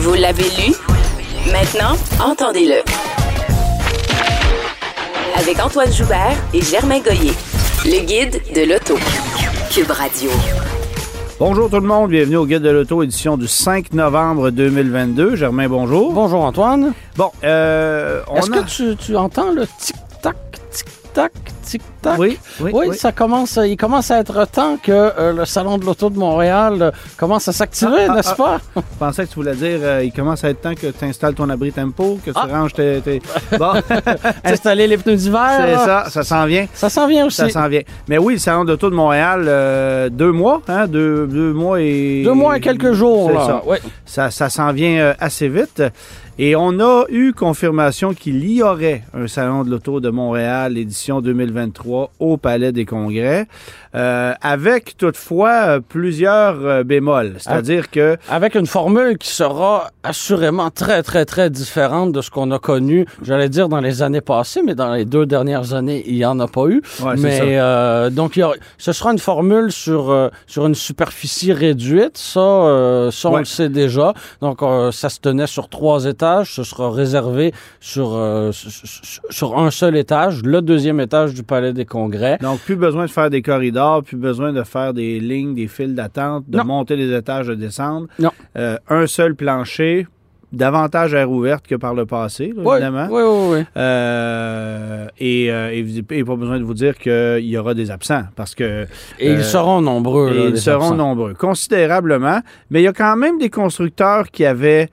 Vous l'avez lu? Maintenant, entendez-le. Avec Antoine Joubert et Germain Goyer, le guide de l'auto. Cube Radio. Bonjour tout le monde, bienvenue au Guide de l'Auto, édition du 5 novembre 2022. Germain, bonjour. Bonjour Antoine. Bon, euh, on Est-ce a... que tu, tu entends le tic-tac, tic-tac, tic-tac? Oui, oui, Oui, oui. ça commence, il commence à être temps que euh, le Salon de l'Auto de Montréal euh, commence à s'activer, Ah, ah, n'est-ce pas? Je pensais que tu voulais dire, euh, il commence à être temps que tu installes ton abri tempo, que tu Ah. ranges tes... tes- Bon, Installer les pneus d'hiver. c'est ça, ça s'en vient. Ça s'en vient aussi. Ça s'en vient. Mais oui, le Salon d'auto de Montréal, euh, deux mois, hein, deux, deux mois et... Deux mois et quelques jours. C'est ça. Oui. Ça, ça s'en vient assez vite. Et on a eu confirmation qu'il y aurait un Salon de l'Auto de Montréal, édition 2023, au Palais des Congrès, euh, avec toutefois euh, plusieurs euh, bémols. C'est-à-dire que Avec une formule qui sera assurément très, très, très différente de ce qu'on a connu, j'allais dire, dans les années passées, mais dans les deux dernières années, il n'y en a pas eu. Ouais, mais ça. euh, donc, il y aura- ce sera une formule sur, euh, sur une superficie réduite. Ça, ça on Ouais. le sait déjà. Donc, ça se tenait sur trois étages. Ce sera réservé sur, euh, sur- un seul étage, le deuxième étage du Palais des Congrès. Donc, plus besoin de faire des corridors, plus besoin de faire des lignes, des files d'attente, de Non. monter les étages, de descendre. Non. Euh, un seul plancher, davantage air ouverte que par le passé, là, Oui, évidemment. oui, oui, oui. Euh, et, euh, et, vous- et pas besoin de vous dire qu'il y aura des absents parce que Et Euh, ils seront nombreux. et là, ils seront absents. nombreux, considérablement. Mais il y a quand même des constructeurs qui avaient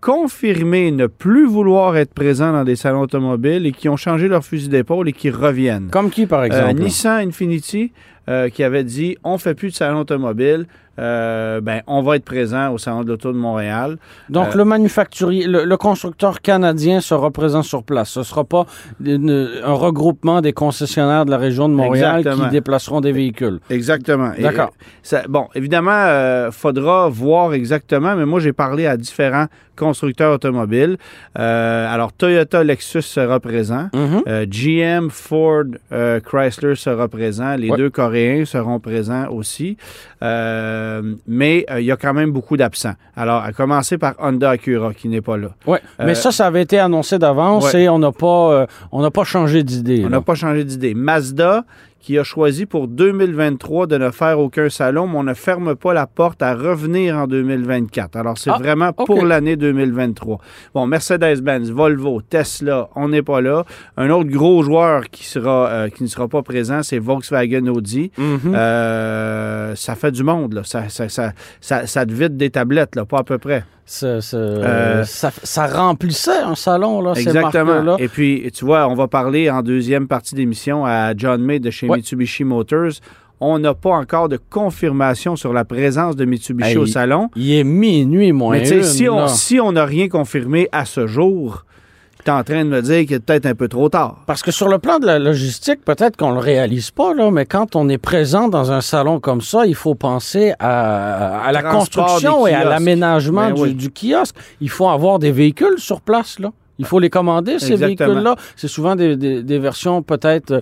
confirmé ne plus vouloir être présents dans des salons automobiles et qui ont changé leur fusil d'épaule et qui reviennent. Comme qui, par Euh, exemple? Nissan Infinity euh, qui avait dit on fait plus de salon automobile, euh, ben on va être présent au salon de l'auto de Montréal. Donc, Euh, le manufacturier, le, le constructeur canadien sera présent sur place. Ce ne sera pas une- un regroupement des concessionnaires de la région de Montréal Exactement. qui déplaceront des véhicules. Exactement. D'accord. euh, bon, évidemment, euh, faudra voir exactement, mais moi, j'ai parlé à différents constructeurs automobiles. Alors, Toyota, Lexus sera présent. Mhm. GM, Ford, euh, Chrysler sera présent. Les Ouais. deux Coréens seront présents aussi. Euh, mais euh, il y a quand même beaucoup d'absents. Alors, à commencer par Honda Acura, qui n'est pas là. Ouais. Euh, Mais ça, ça avait été annoncé d'avance ouais. et on n'a pas, euh, on n'a pas changé d'idée. On n'a pas changé d'idée. Mazda, qui a choisi pour 2023 de ne faire aucun salon, mais on ne ferme pas la porte à revenir en 2024. Alors, c'est Ah, vraiment pour l'année 2023. Bon, Mercedes-Benz, Volvo, Tesla, on n'est pas là. Un autre gros joueur qui, sera, euh, qui ne sera pas présent, c'est Volkswagen Audi. Mhm. Euh, ça fait du monde, là. Ça, ça, ça, ça, ça te vide des tablettes, là, pas à peu près. Euh, ça, ça remplissait un salon, là, ces Exactement. Et puis, tu vois, on va parler en deuxième partie d'émission à John May de chez Ouais. Mitsubishi Motors. On n'a pas encore de confirmation sur la présence de Mitsubishi Hey, au salon. Il est minuit moins Mais une, si on si on n'a rien confirmé à ce jour, tu es en train de me dire qu'il est peut-être un peu trop tard. Parce que sur le plan de la logistique, peut-être qu'on le réalise pas, là, mais quand on est présent dans un salon comme ça, il faut penser à, à la Transport construction et à l'aménagement Ben du, oui. du kiosque. Il faut avoir des véhicules sur place, là. Il faut les commander, ces véhicules-là. C'est souvent des, des- des versions peut-être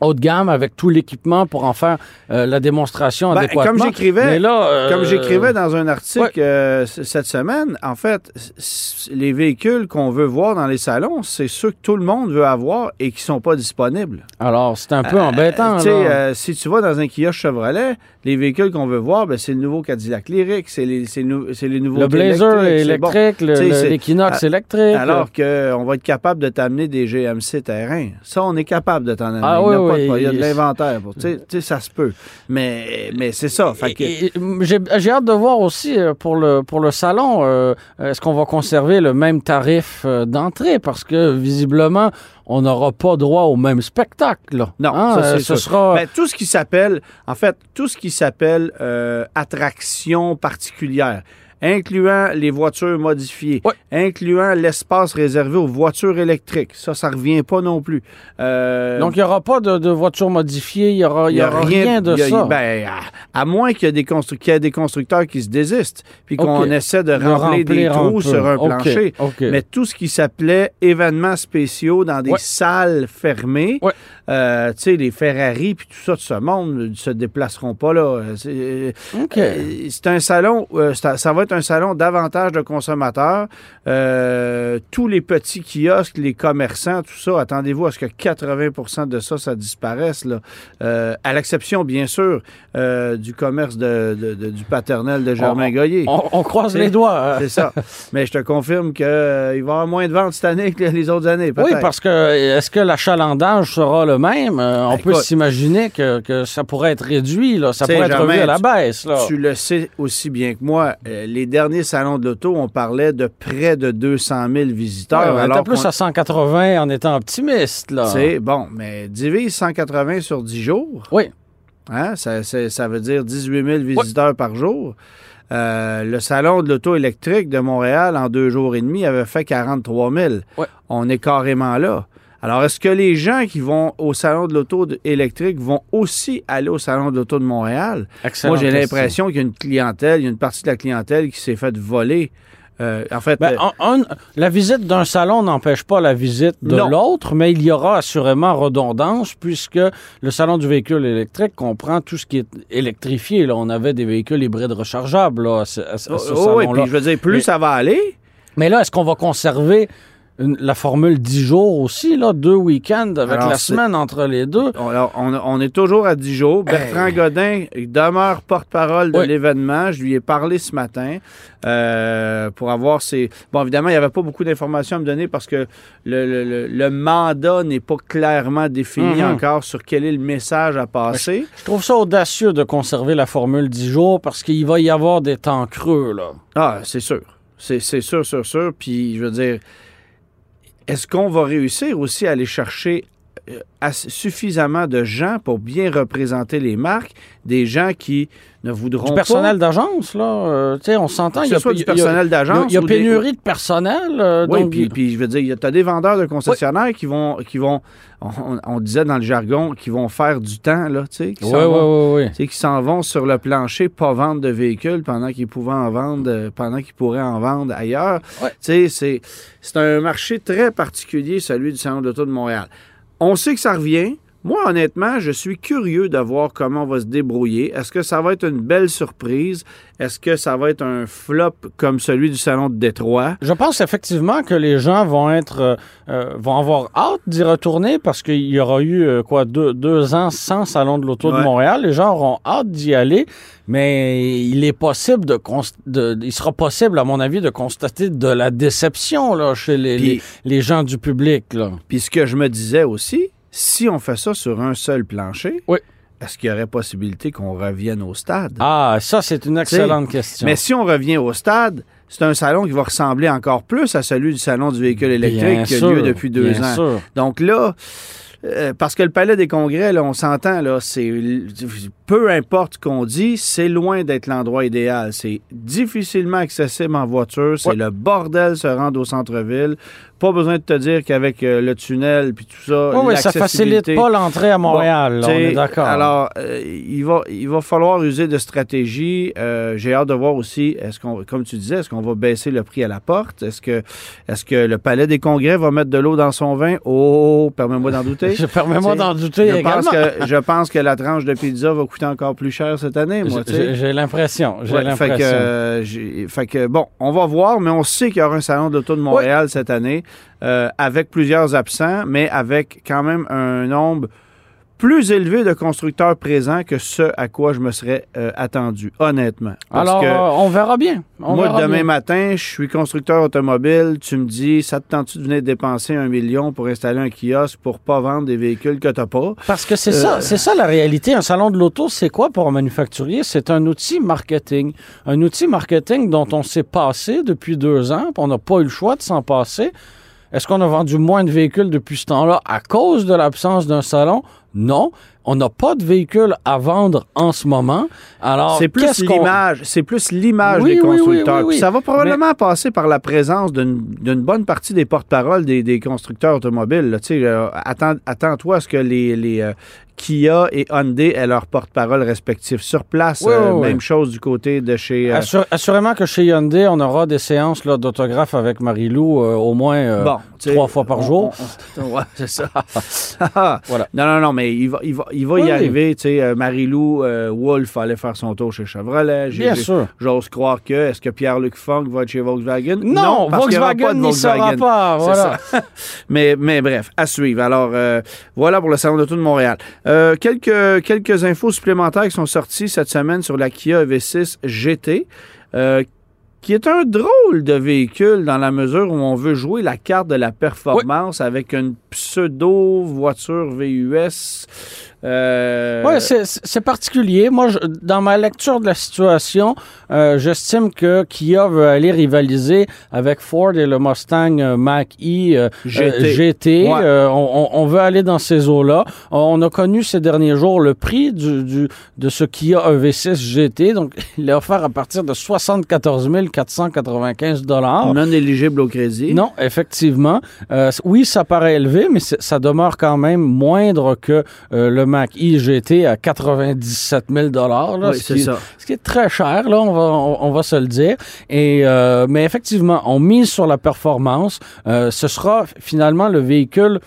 haut de gamme avec tout l'équipement pour en faire euh, la démonstration Ben, adéquatement. comme j'écrivais- Mais là, euh, Comme j'écrivais dans un article ouais. euh, cette semaine, en fait, les véhicules qu'on veut voir dans les salons, c'est ceux que tout le monde veut avoir et qui sont pas disponibles. Alors, c'est un peu embêtant, si tu vas dans un kiosque Chevrolet, les véhicules qu'on veut voir, ben, c'est le nouveau Cadillac Lyric, c'est les, c'est nou- les nouveaux le Blazer électrique, le- le- c'est- l'Equinox à- électrique. Alors qu'on va être capable de t'amener des GMC terrain. Ça, on est capable de t'en amener. Ah Il pas il y a de l'inventaire. pour- Tu sais, ça se peut. Mais, mais c'est ça. Que- et- J'ai hâte de voir aussi euh, pour le, pour le salon, euh, est-ce qu'on va conserver le même tarif euh, d'entrée? Parce que visiblement, on n'aura pas droit au même spectacle. là. Non, Hein, ça, euh, ce sûr. sera. Ben, tout ce qui s'appelle, en fait, tout ce qui s'appelle euh, attraction particulière. Incluant les voitures modifiées, incluant l'espace réservé aux voitures électriques. Ça, ça revient pas non plus. Euh, Donc, il n'y aura pas de, de voitures modifiées, il n'y aura, y aura rien, de a- ça. ben, à, à moins qu'il y, ait des constru- qu'il y ait des constructeurs qui se désistent, puis qu'on essaie de De remplir, des un trous sur un plancher. Mais tout ce qui s'appelait événements spéciaux dans des Ouais. salles fermées, Ouais. euh, tu sais, les Ferrari puis tout ça de ce monde ne se déplaceront pas là. C'est euh, un salon, ça, ça va être un salon davantage de consommateurs. Euh, tous les petits kiosques, les commerçants, tout ça, attendez-vous à ce que 80% de ça, ça disparaisse. Là. Euh, à l'exception, bien sûr, euh, du commerce de, de- de- du paternel de Germain On- Goyer. On, on croise les doigts. hein. C'est ça. Mais je te confirme qu'il va y avoir moins de ventes cette année que les autres années. Oui, parce que est-ce que l'achalandage sera le même? On peut Écoute. s'imaginer que, que ça pourrait être réduit, là. ça pourrait être revu à la baisse. Là. Tu le sais aussi bien que moi, les derniers salons de l'auto, on parlait de près de 200 000 visiteurs. Ouais, on alors était plus à 180 en étant optimiste. Là. C'est bon, mais divise 180 sur 10 jours. Oui. Hein, ça, ça veut dire 18 000 visiteurs par jour. Euh, le salon de l'auto électrique de Montréal, en deux jours et demi, avait fait 43 000. Ouais. On est carrément là. Alors, est-ce que les gens qui vont au salon de l'auto électrique vont aussi aller au salon de l'auto de Montréal? Moi, j'ai l'impression qu'il y a une clientèle, il y a une partie de la clientèle qui s'est faite voler. Euh, en fait, Ben, euh, la visite d'un salon n'empêche pas la visite de l'autre, mais il y aura assurément redondance puisque le salon du véhicule électrique comprend tout ce qui est électrifié. Là. On avait des véhicules hybrides rechargeables là, à ce, à oh, oui, puis je veux dire, plus Mais- ça va aller, Mais là, est-ce qu'on va conserver une- la formule 10 jours aussi, là, deux week-ends avec Alors, la semaine entre les deux? On, alors, on- on est toujours à 10 jours. Bertrand Godin il demeure porte-parole de Oui. l'événement. Je lui ai parlé ce matin euh, pour avoir ses... Bon, évidemment, il n'y avait pas beaucoup d'informations à me donner parce que le, le- le- le mandat n'est pas clairement défini Mhm. encore sur quel est le message à passer. Je trouve ça audacieux de conserver la formule 10 jours parce qu'il va y avoir des temps creux, là. Ah, c'est sûr. C'est c'est sûr, sûr, sûr. Puis, je veux dire, est-ce qu'on va réussir aussi à aller chercher suffisamment de gens pour bien représenter les marques, des gens qui ne voudront Du pas... personnel d'agence, là, euh, tu sais, on s'entend. Il y a- soit du a- personnel il y a- d'agence Il y a des- pénurie de personnel. euh, Oui, donc, puis, puis je veux dire, tu as des vendeurs de concessionnaires qui vont, qui vont on, on disait dans le jargon, qui vont faire du temps, là, tu sais, qui Oui, s'en vont- oui, oui, sais, qui s'en vont sur le plancher, pas vendre de véhicules pendant qu'ils pouvaient en vendre, euh, pendant qu'ils pourraient en vendre ailleurs. Ouais. Tu sais, c'est, c'est un marché très particulier, celui du Salon de l'Auto de Montréal. On sait que ça revient. Moi, honnêtement, je suis curieux de voir comment on va se débrouiller. Est-ce que ça va être une belle surprise? Est-ce que ça va être un flop comme celui du Salon de Détroit? Je pense effectivement que les gens vont être euh, euh, vont avoir hâte d'y retourner parce qu'il y aura eu euh, quoi deux, deux ans sans salon de l'auto de. Montréal. Les gens auront hâte d'y aller, mais il est possible de, il sera possible à mon avis de constater de la déception là chez les, les, les gens du public. Puis ce que je me disais aussi, si on fait ça sur un seul plancher, Oui. est-ce qu'il y aurait possibilité qu'on revienne au stade? Ah, ça c'est une excellente question. Mais si on revient au stade, c'est un salon qui va ressembler encore plus à celui du salon du véhicule électrique Bien qui a sûr, lieu depuis deux bien ans. sûr. Donc là, euh, parce que le palais des congrès, là, on s'entend, là, c'est peu importe ce qu'on dit, c'est loin d'être l'endroit idéal. C'est difficilement accessible en voiture. C'est Ouais. le bordel se rendre au centre-ville. Pas besoin de te dire qu'avec euh, le tunnel puis tout ça, Oui, oui, ça facilite pas l'entrée à Montréal, là, on est d'accord. Alors, euh, il, va, il va falloir user de stratégie. Euh, J'ai hâte de voir aussi, est-ce qu'on, comme tu disais, est-ce qu'on va baisser le prix à la porte? Est-ce que, est-ce que le Palais des Congrès va mettre de l'eau dans son vin? Oh, permets-moi d'en douter. Permets-moi d'en douter je également. pense, que, je pense que la tranche de pizza va coûter encore plus cher cette année, moi. J'ai l'impression, j'ai Ouais, l'impression. fait, que, euh, fait que, bon, on va voir, mais on sait qu'il y aura un salon de l'auto de Montréal cette année, euh, avec plusieurs absents, mais avec quand même un nombre plus élevé de constructeurs présents que ce à quoi je me serais euh, attendu, honnêtement. Parce Alors, que euh, on verra bien. On moi, verra demain bien. matin, je suis constructeur automobile. Tu me dis, ça te tente-tu de venir dépenser un million pour installer un kiosque pour pas vendre des véhicules que t'as pas? Parce que c'est Euh, ça, c'est ça la réalité. Un salon de l'auto, c'est quoi pour un manufacturier? C'est un outil marketing. Un outil marketing dont on s'est passé depuis deux ans, puis on n'a pas eu le choix de s'en passer. Est-ce qu'on a vendu moins de véhicules depuis ce temps-là à cause de l'absence d'un salon? Non. On n'a pas de véhicule à vendre en ce moment. Alors, C'est plus l'image, c'est plus l'image Oui, des constructeurs. oui, oui. Puis Ça va probablement passer par la présence d'une d'une bonne partie des porte-paroles des, des constructeurs automobiles. Tu euh, attends- Attends-toi à ce que les, les, euh, Kia et Hyundai aient leurs porte-paroles respectifs sur place. Oui, Euh, oui, oui. Même chose du côté de chez. euh, Assur- assurément que chez Hyundai, on aura des séances là, d'autographes avec Marie-Lou euh, au moins Bon, trois fois par on- jour. on- on- ouais, c'est ça. Voilà. Non, non, non, mais il va, il va, il va Oui, y arriver. Tu sais, euh, Marie-Lou euh, Wolf allait faire son tour chez Chevrolet. Bien sûr. J'ose croire que. Est-ce que Pierre-Luc Funk va être chez Volkswagen? Non, parce Volkswagen n'y sera pas. Voilà. ça. mais, mais bref, à suivre. Alors, euh, voilà pour le Salon d'auto de Montréal. Euh, quelques, quelques infos supplémentaires qui sont sorties cette semaine sur la Kia EV6 GT. euh, qui est un drôle de véhicule dans la mesure où on veut jouer la carte de la performance avec une pseudo voiture VUS. Euh, Oui, c'est- particulier. Moi, je- dans ma lecture de la situation, euh, j'estime que Kia veut aller rivaliser avec Ford et le Mustang euh, Mach-E euh, GT. GT. Ouais. On, veut aller dans ces eaux-là. On a connu ces derniers jours le prix du, du- de ce Kia EV6 GT. Donc, il est offert à partir de 74 495 dollars. non éligible au crédit. Non, effectivement. Oui, ça paraît élevé, mais ça demeure quand même moindre que le Mac E GT à 97 000 là, Oui, ce, c'est qui, ça. ce qui est très cher, là, on va, on, on va se le dire. Et, euh, mais effectivement, on mise sur la performance. Euh, ce sera finalement le véhicule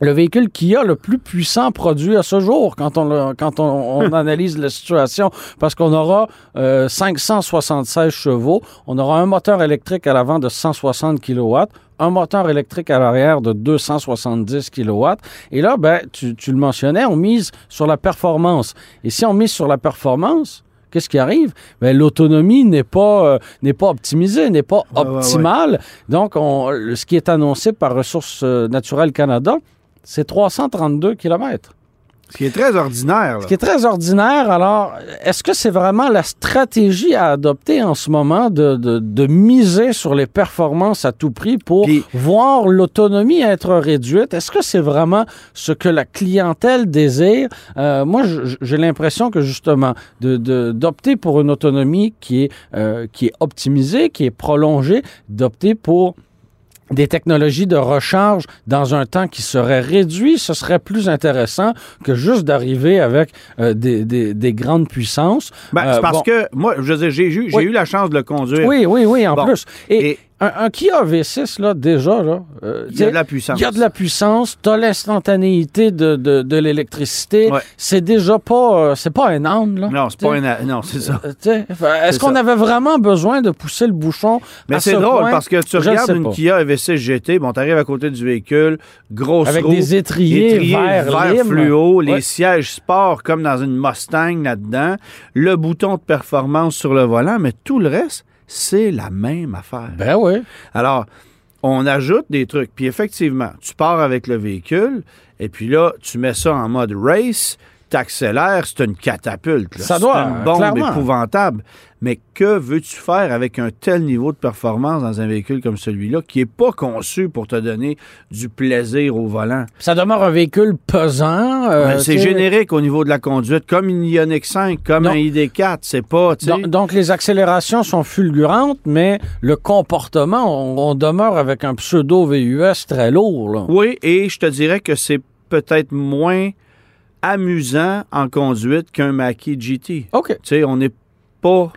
le véhicule qui a le plus puissant produit à ce jour quand on, quand on, on analyse la situation, parce qu'on aura euh, 576 chevaux, on aura un moteur électrique à l'avant de 160 kW, un moteur électrique à l'arrière de 270 kW. Et là, ben, tu, tu le mentionnais, on mise sur la performance. Et si on mise sur la performance, qu'est-ce qui arrive? Ben, l'autonomie n'est pas, euh, n'est pas optimisée, n'est pas Ouais, ouais, ouais. optimale. Donc, on, ce qui est annoncé par Ressources euh, naturelles Canada, c'est 332 km. Ce qui est très ordinaire. là. Ce qui est très ordinaire. Alors, est-ce que c'est vraiment la stratégie à adopter en ce moment de, de- de miser sur les performances à tout prix pour Puis- voir l'autonomie être réduite? Est-ce que c'est vraiment ce que la clientèle désire? Euh, moi, j'ai l'impression que justement, de- de- d'opter pour une autonomie qui est, euh, qui est optimisée, qui est prolongée, d'opter pour des technologies de recharge dans un temps qui serait réduit, ce serait plus intéressant que juste d'arriver avec euh, des, des- des grandes puissances. Ben, Euh, c'est parce bon. que moi, je veux dire, j'ai eu, Oui. eu la chance de le conduire. Oui, oui, oui, en Bon. plus. Et, Et- un, un Kia V6, là, déjà, là, euh, Il y a de la puissance. il y a de la puissance, tu as l'instantanéité de, de, de l'électricité. Ouais. C'est déjà pas, euh, c'est pas un âne, là. Non, c'est pas un. Non, c'est ça. euh, Est-ce qu'on avait vraiment besoin de pousser le bouchon Mais c'est ce drôle point? parce que tu Je regardes une. Kia EV6 GT, bon, t'arrives à côté du véhicule, grosse Avec roue, des étriers, étriers vert fluo, les sièges sport comme dans une Mustang là-dedans, le bouton de performance sur le volant, mais tout le reste, c'est la même affaire. Ben oui. Alors, on ajoute des trucs. Puis effectivement, tu pars avec le véhicule, et puis là, tu mets ça en mode race, t'accélères, c'est une catapulte. là. Ça doit, C'est une bombe clairement. épouvantable. Mais que veux-tu faire avec un tel niveau de performance dans un véhicule comme celui-là, qui n'est pas conçu pour te donner du plaisir au volant? Ça demeure un véhicule pesant. euh, c'est générique au niveau de la conduite, comme une Ioniq 5, comme un ID4. C'est pas. Donc, donc, les accélérations sont fulgurantes, mais le comportement, on, on demeure avec un pseudo VUS très lourd. Là. Oui, et je te dirais que c'est peut-être moins amusant en conduite qu'un Mackie GT. OK. Tu sais, on n'est pas...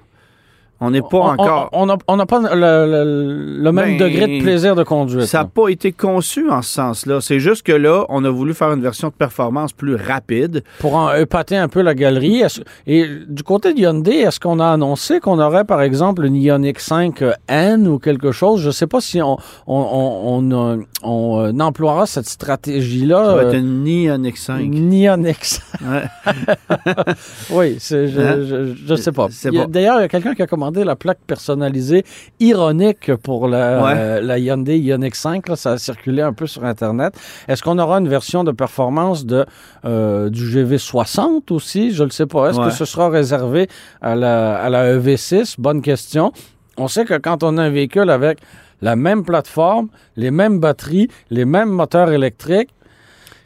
On n'est pas On- encore... On n'a pas le, le- le même Ben, degré de plaisir de conduite. Ça n'a pas été conçu en ce sens-là. C'est juste que là, on a voulu faire une version de performance plus rapide. Pour en épater un peu la galerie. Et du côté de Hyundai, est-ce qu'on a annoncé qu'on aurait, par exemple, une Ioniq 5 N ou quelque chose? Je ne sais pas si on, on, on, on, euh, euh, emploiera cette stratégie-là. Ça va euh, être une Ioniq 5. Une Ioniq 5. Ouais. Oui, c'est, je, Hein? je, je sais pas. D'ailleurs, il y a quelqu'un qui a commandé la plaque personnalisée ironique pour la, Ouais. euh, la Hyundai Ioniq 5. là. ça a circulé un peu sur Internet. Est-ce qu'on aura une version de performance de, euh, du GV60 aussi? Je ne le sais pas. Est-ce Ouais. que ce sera réservé à la, à la EV6? Bonne question. On sait que quand on a un véhicule avec la même plateforme, les mêmes batteries, les mêmes moteurs électriques,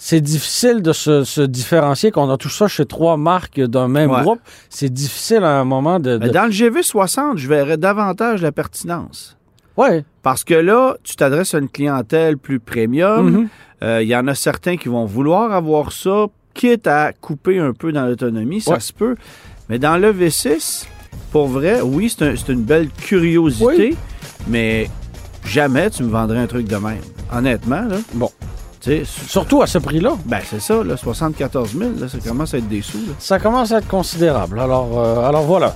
c'est difficile de se, se différencier, qu'on a tout ça chez trois marques d'un même Ouais. groupe. C'est difficile à un moment de... Mais de- dans le GV60, je verrais davantage la pertinence. Ouais. Parce que là, tu t'adresses à une clientèle plus premium. Mhm. Euh, Il y en a certains qui vont vouloir avoir ça, quitte à couper un peu dans l'autonomie, ça Ouais. se peut. Mais dans le V6, pour vrai, oui, c'est un- c'est une belle curiosité, Oui. mais jamais tu me vendrais un truc de même. Honnêtement, là. Bon. Surtout à ce prix-là. ben c'est ça, là, 74 000, là, ça commence à être des sous. là. Ça commence à être considérable. Alors, euh, alors voilà.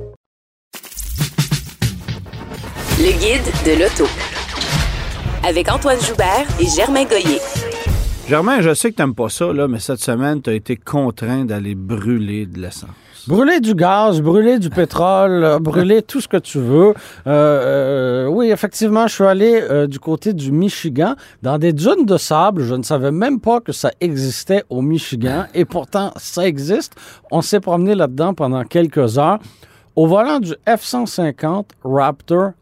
Guide de l'auto. Avec Antoine Joubert et Germain Goyer. Germain, je sais que t'aimes pas ça, là, mais cette semaine, tu as été contraint d'aller brûler de l'essence. Brûler du gaz, brûler du pétrole, euh, brûler tout ce que tu veux. Euh, euh, oui, effectivement, je suis allé euh, du côté du Michigan, dans des dunes de sable. Je ne savais même pas que ça existait au Michigan, et pourtant, ça existe. On s'est promené là-dedans pendant quelques heures au volant du F-150 Raptor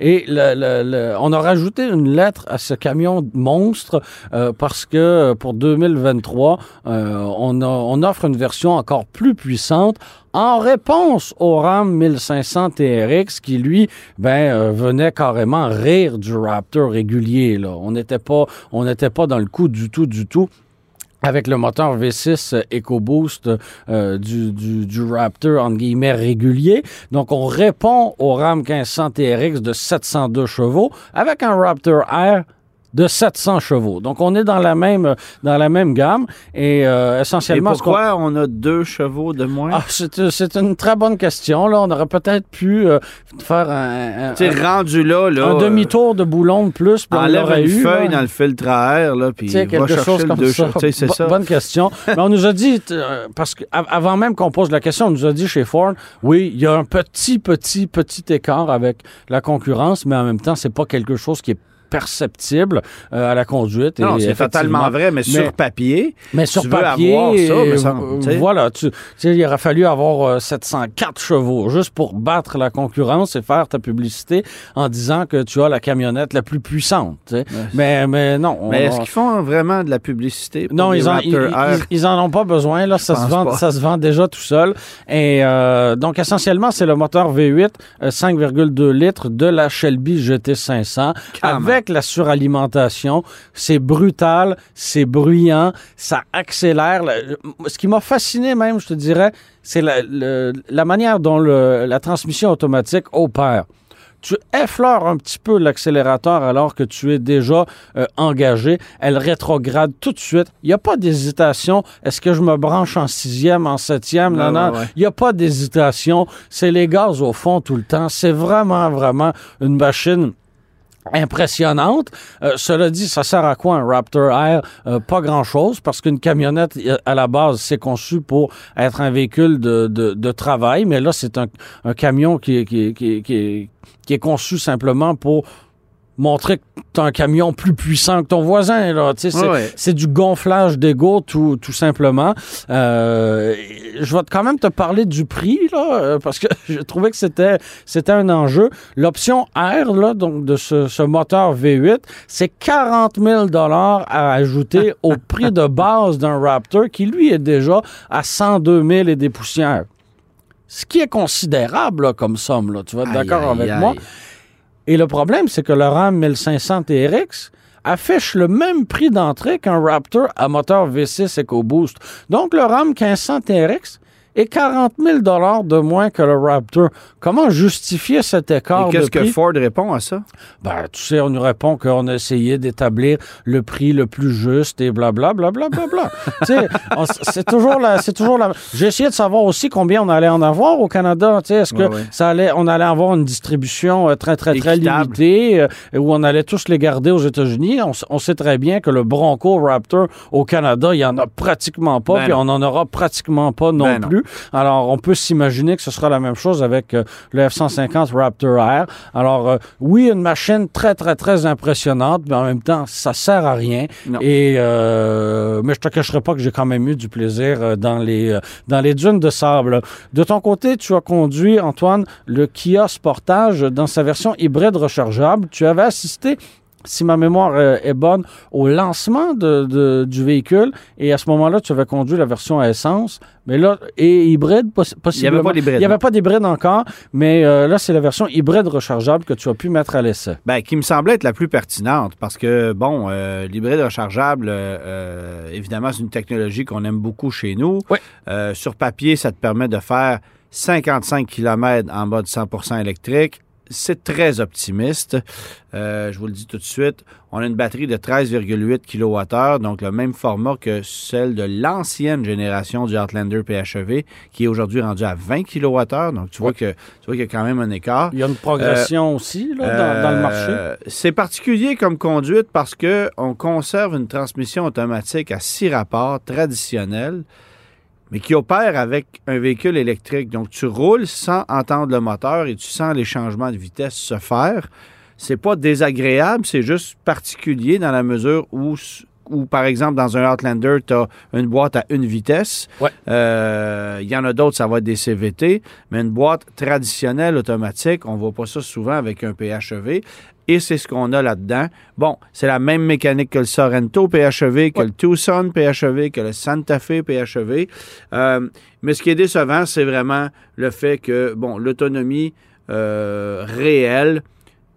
Et on a rajouté une lettre à ce camion monstre euh, parce que pour 2023, euh, on, offre une version encore plus puissante en réponse au RAM 1500 TRX qui, lui, ben, euh, venait carrément rire du Raptor régulier. On n'était pas dans le coup du tout, du tout avec le moteur V6 euh, EcoBoost euh, du, du, du Raptor, entre guillemets, régulier. Donc, on répond au RAM 1500 TRX de 702 chevaux avec un Raptor Air de 700 chevaux. Donc, on est dans la même, dans la même gamme et euh, essentiellement... pourquoi on a deux chevaux de moins? Ah, c'est c'est une très bonne question. Là, on aurait peut-être pu euh, faire un, un- tu sais, un- rendu là, là un euh, demi-tour de boulon de plus. puis on enlève l'aurait une eu, feuille là. dans le filtre à air, là, puis va quelque chose comme deux ça. Bo- ça. Bonne question. Mais on nous a dit, euh, parce qu'avant même qu'on pose la question, on nous a dit chez Ford, oui, il y a un petit, petit, petit écart avec la concurrence, mais en même temps, c'est pas quelque chose qui est perceptible euh, à la conduite. Non, c'est totalement vrai, mais, sur papier, mais sur tu veux papier, avoir ça, me euh, sais. voilà, tu, il aurait fallu avoir euh, 704 chevaux juste pour battre la concurrence et faire ta publicité en disant que tu as la camionnette la plus puissante. Mais, mais non. on- mais est-ce qu'ils font vraiment de la publicité pour non, les ils en, ils, en ont pas besoin. Là, ça, se vend, pas. ça se vend déjà tout seul. Et euh, donc, essentiellement, c'est le moteur V8 euh, 5,2 litres de la Shelby GT500 Quand avec la suralimentation. C'est brutal, c'est bruyant, ça accélère. Le- Ce qui m'a fasciné même, je te dirais, c'est la, le- la manière dont le- la transmission automatique opère tu effleures un petit peu l'accélérateur alors que tu es déjà euh, engagé. Elle rétrograde tout de suite. Il n'y a pas d'hésitation. Est-ce que je me branche en sixième, en septième? Non, non. ouais. Il n'y a pas d'hésitation. C'est les gaz au fond tout le temps. C'est vraiment, vraiment une machine impressionnante. Euh, cela dit, ça sert à quoi un Raptor Air? Euh, pas grand-chose, parce qu'une camionnette, euh, à la base, c'est conçu pour être un véhicule de, de, travail, mais là, c'est un, un camion qui, qui, qui, qui est conçu simplement pour montrer que tu un camion plus puissant que ton voisin. Là. Tu sais, C'est Ouais, c'est du gonflage d'ego, tout, tout simplement. Euh, je vais quand même te parler du prix, là, euh, parce que je trouvais que c'était c'était un enjeu. L'option R, là, donc de ce, ce moteur V8, c'est 40 000 à ajouter au prix de base d'un Raptor qui, lui, est déjà à 102 000 et des poussières. Ce qui est considérable là, comme somme, là. tu vas être Aïe, d'accord aïe, avec aïe. moi. Et le problème, c'est que le RAM 1500 TRX affiche le même prix d'entrée qu'un Raptor à moteur V6 EcoBoost. Donc, le RAM 1500 TRX et 40 000 de moins que le Raptor. Comment justifier cet écart Et qu'est-ce que? Ford répond à ça? Ben, tu sais, on nous répond qu'on a essayé d'établir le prix le plus juste et blablabla, blablabla. tu sais, on- c'est toujours la, c'est toujours la. J'ai essayé de savoir aussi combien on allait en avoir au Canada. Tu sais, est-ce que Ouais, ouais. ça allait, on allait avoir une distribution euh, très, très, très Équitable. limitée, euh, où on allait tous les garder aux États-Unis? On, sait très bien que le Bronco Raptor au Canada, il y en a pratiquement pas, Ben puis non. on en aura pratiquement pas non Ben non. Plus. Alors, on peut s'imaginer que ce sera la même chose avec euh, le F-150 Raptor Air. Alors, euh, oui, une machine très, très, très impressionnante, mais en même temps, ça sert à rien. Non. Et, euh, mais je te cacherai pas que j'ai quand même eu du plaisir dans les, dans les dunes de sable. De ton côté, tu as conduit, Antoine, le Kia Sportage dans sa version hybride rechargeable. Tu avais assisté si ma mémoire euh, est bonne, au lancement de, de- du véhicule. Et à ce moment-là, tu avais conduit la version à essence. Mais là, et hybride, possi- possiblement. pas d'hybride, Il n'y avait pas d'hybride encore, mais euh, là, c'est la version hybride rechargeable que tu as pu mettre à l'essai. Ben, qui me semblait être la plus pertinente parce que, bon, euh, l'hybride rechargeable, euh, évidemment, c'est une technologie qu'on aime beaucoup chez nous. Oui. Sur papier, ça te permet de faire 55 km en mode 100% électrique. C'est très optimiste. Euh, je vous le dis tout de suite. On a une batterie de 13,8 kWh, donc le même format que celle de l'ancienne génération du Outlander PHEV, qui est aujourd'hui rendu à 20 kWh. Donc, tu vois que tu vois qu'il y a quand même un écart. Il y a une progression aussi là, dans, dans le marché? Euh, C'est particulier comme conduite parce que on conserve une transmission automatique à six rapports traditionnelle, mais qui opère avec un véhicule électrique. Donc, tu roules sans entendre le moteur et tu sens les changements de vitesse se faire. C'est pas désagréable, c'est juste particulier dans la mesure où, où par exemple, dans un Outlander, tu as une boîte à une vitesse. Ouais. Euh, Il y en a d'autres, ça va être des CVT, mais une boîte traditionnelle automatique, on voit pas ça souvent avec un PHEV. Et c'est ce qu'on a là-dedans. Bon, c'est la même mécanique que le Sorrento PHEV, que le Tucson PHEV, que le Santa Fe PHEV. Euh, mais ce qui est décevant, c'est vraiment le fait que, bon, l'autonomie euh, réelle,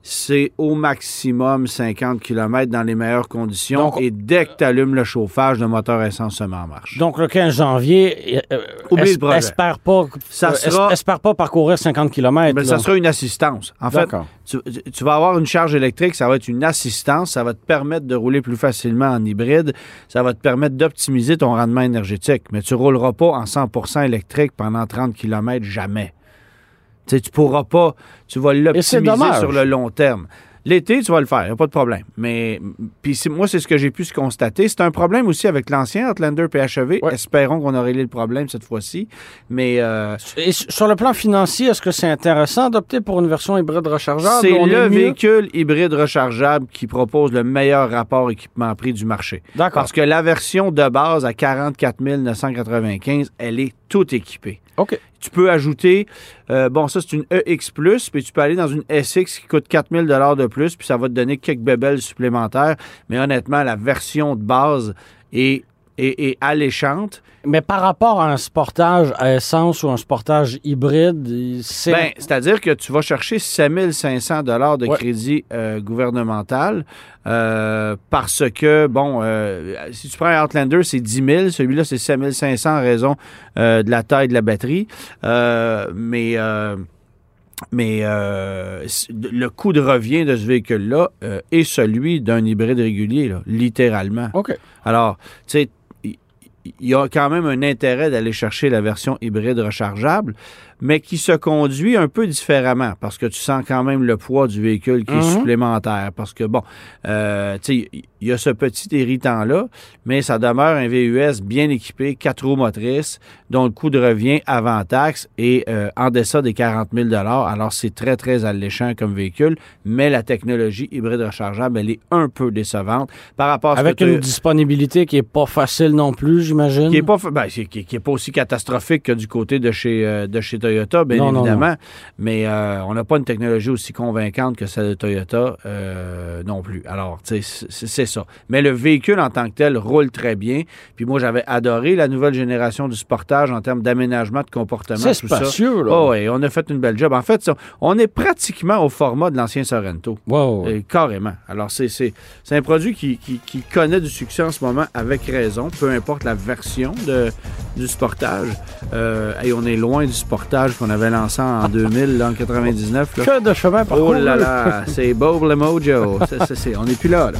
c'est au maximum 50 km dans les meilleures conditions. Donc- et dès que tu allumes le chauffage, le moteur essence se met en marche. Donc, le 15 janvier, euh, Oublie es- le espère pas, Ça euh, sera- espère pas parcourir 50 km. Mais ça sera une assistance. En fait, tu vas avoir une charge électrique, ça va être une assistance, ça va te permettre de rouler plus facilement en hybride, ça va te permettre d'optimiser ton rendement énergétique, mais tu ne rouleras pas en 100% électrique pendant 30 km jamais. Tu tu pourras pas, tu vas l'optimiser sur le long terme. L'été, tu vas le faire, il n'y a pas de problème. Mais puis moi, c'est ce que j'ai pu se constater. C'est un problème aussi avec l'ancien Outlander PHEV. Ouais. Espérons qu'on a réglé le problème cette fois-ci. Mais euh, Et sur le plan financier, est-ce que c'est intéressant d'opter pour une version hybride rechargeable? C'est le véhicule hybride rechargeable qui propose le meilleur rapport équipement-prix du marché. D'accord. Parce que la version de base à 44 995, elle est toute équipée. OK. Tu peux ajouter, euh, bon, ça c'est une EX, puis tu peux aller dans une SX qui coûte 4000 de plus, puis ça va te donner quelques bébelles supplémentaires. Mais honnêtement, la version de base est, est alléchante. Mais par rapport à un sportage à essence ou un sportage hybride, c'est... Ben, c'est-à-dire que tu vas chercher 7500 dollars de Ouais. crédit euh, gouvernemental euh, parce que, bon, euh, si tu prends un Outlander, c'est 10 000. Celui-là, c'est 7500 en raison de la taille de la batterie. Mais... mais euh, le coût de revient de ce véhicule-là euh, est celui d'un hybride régulier, là, littéralement. OK. Alors, tu sais, il y a quand même un intérêt d'aller chercher la version hybride rechargeable, mais qui se conduit un peu différemment parce que tu sens quand même le poids du véhicule qui est Mhm. supplémentaire. Parce que, bon, euh, tu sais, il y a ce petit irritant-là, mais ça demeure un VUS bien équipé, quatre roues motrices, dont le coût de revient avant taxe est euh, en deçà des 40 000 Alors, c'est très, très alléchant comme véhicule, mais la technologie hybride rechargeable, elle est un peu décevante par rapport à ce Avec que une disponibilité qui est pas facile non plus, j'imagine. qui n'est pas, ben, qui, qui est pas aussi catastrophique que du côté de chez, euh, de chez Toyota, bien Non, non, évidemment. Mais euh, on n'a pas une technologie aussi convaincante que celle de Toyota euh, non plus. Alors, c'est ça. Mais le véhicule en tant que tel roule très bien. Puis moi, j'avais adoré la nouvelle génération du Sportage en termes d'aménagement de comportement. C'est ça. spacieux, là. Oh, oui, on a fait une belle job. En fait, ça, on est pratiquement au format de l'ancien Sorrento. Wow. Euh, carrément. Alors, c'est un produit qui, qui- qui connaît du succès en ce moment avec raison, peu importe la version de, du sportage. Euh, et on est loin du sportage qu'on avait lancé en 2000, là, en 99. Là. Que de chemin Oh parcouru. là là, c'est Bob le Mojo. C'est- on n'est plus là, là.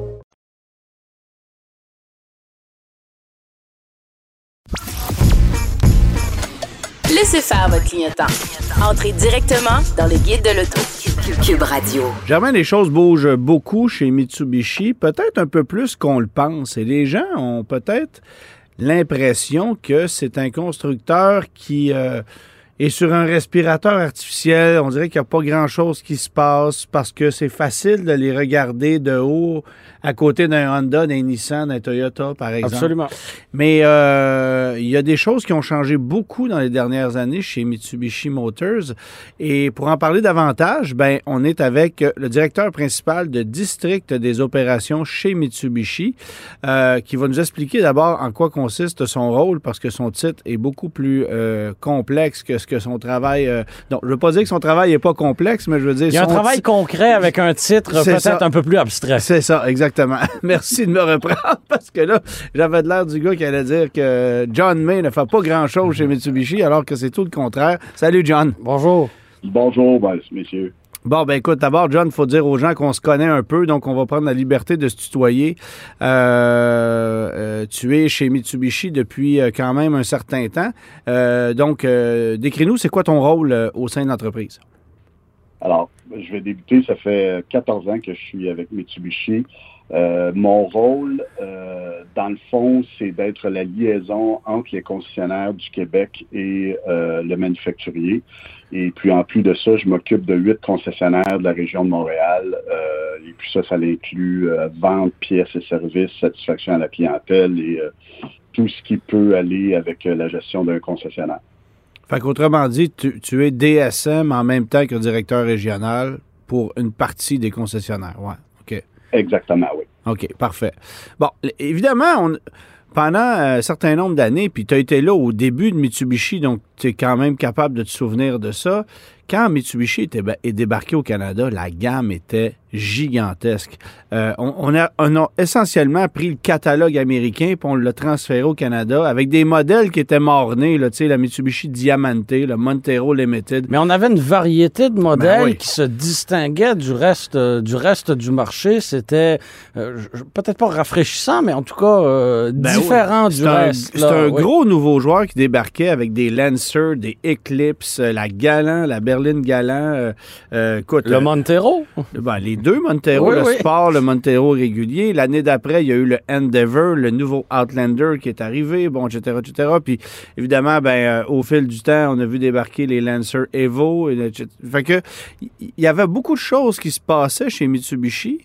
Faire votre. Entrez directement dans le guide de l'auto. Cube Radio. Germain, les choses bougent beaucoup chez Mitsubishi, peut-être un peu plus qu'on le pense. Et les gens ont peut-être l'impression que c'est un constructeur qui euh, est sur un respirateur artificiel. On dirait qu'il n'y a pas grand-chose qui se passe parce que c'est facile de les regarder de haut à côté d'un Honda, d'un Nissan, d'un Toyota, par exemple. Absolument. Mais euh, il y a des choses qui ont changé beaucoup dans les dernières années chez Mitsubishi Motors. Et pour en parler davantage, ben, on est avec le directeur principal de district des opérations chez Mitsubishi, euh, qui va nous expliquer d'abord en quoi consiste son rôle, parce que son titre est beaucoup plus euh, complexe que ce que son travail. euh, non, je veux pas dire que son travail est pas complexe, mais je veux dire Il y a un travail concret avec un titre peut-être un peu plus abstrait. c'est ça, exactement. Merci de me reprendre parce que là, j'avais de l'air du gars qui allait dire que John May ne fait pas grand-chose chez Mitsubishi alors que c'est tout le contraire. Salut, John. Bonjour. Bonjour, ben, messieurs. Bon, ben écoute, d'abord, John, il faut dire aux gens qu'on se connaît un peu, donc on va prendre la liberté de se tutoyer. Euh, euh, tu es chez Mitsubishi depuis euh, quand même un certain temps. Euh, donc, euh, décris-nous, c'est quoi ton rôle euh, au sein de l'entreprise? Alors, je vais débuter. Ça fait 14 ans que je suis avec Mitsubishi. Euh, mon rôle, euh, dans le fond, c'est d'être la liaison entre les concessionnaires du Québec et euh, le manufacturier. Et puis, en plus de ça, je m'occupe de huit concessionnaires de la région de Montréal. Euh, et puis ça, ça inclut euh, vente, pièces et services, satisfaction à la clientèle et euh, tout ce qui peut aller avec la gestion d'un concessionnaire. Fait qu'autrement dit, tu, tu es DSM en même temps que directeur régional pour une partie des concessionnaires. Ouais, OK. Exactement, oui. OK, parfait. Bon, évidemment, on, pendant un certain nombre d'années, puis tu as été là au début de Mitsubishi, donc tu es quand même capable de te souvenir de ça. Quand Mitsubishi était, est débarqué au Canada, la gamme était gigantesque. Euh, on, on a, on a essentiellement pris le catalogue américain puis on l'a transféré au Canada avec des modèles qui étaient mornés, là, tu sais, la Mitsubishi Diamante, le Montero Limited. Mais on avait une variété de modèles Ben oui. qui se distinguaient du reste, euh, du reste du marché. C'était euh, peut-être pas rafraîchissant, mais en tout cas Ben oui. différent du un, reste. c'est un oui. gros nouveau joueur qui débarquait avec des Lancer, des Eclipse, la Galant, la berline Euh, euh, écoute, Le euh, Montero? ben, les deux Montero, Oui, le oui. sport, le Montero régulier. L'année d'après, il y a eu le Endeavour, le nouveau Outlander qui est arrivé, bon, etc., etc. Puis évidemment, ben, au fil du temps, on a vu débarquer les Lancer Evo. et etc. Fait que il y avait beaucoup de choses qui se passaient chez Mitsubishi.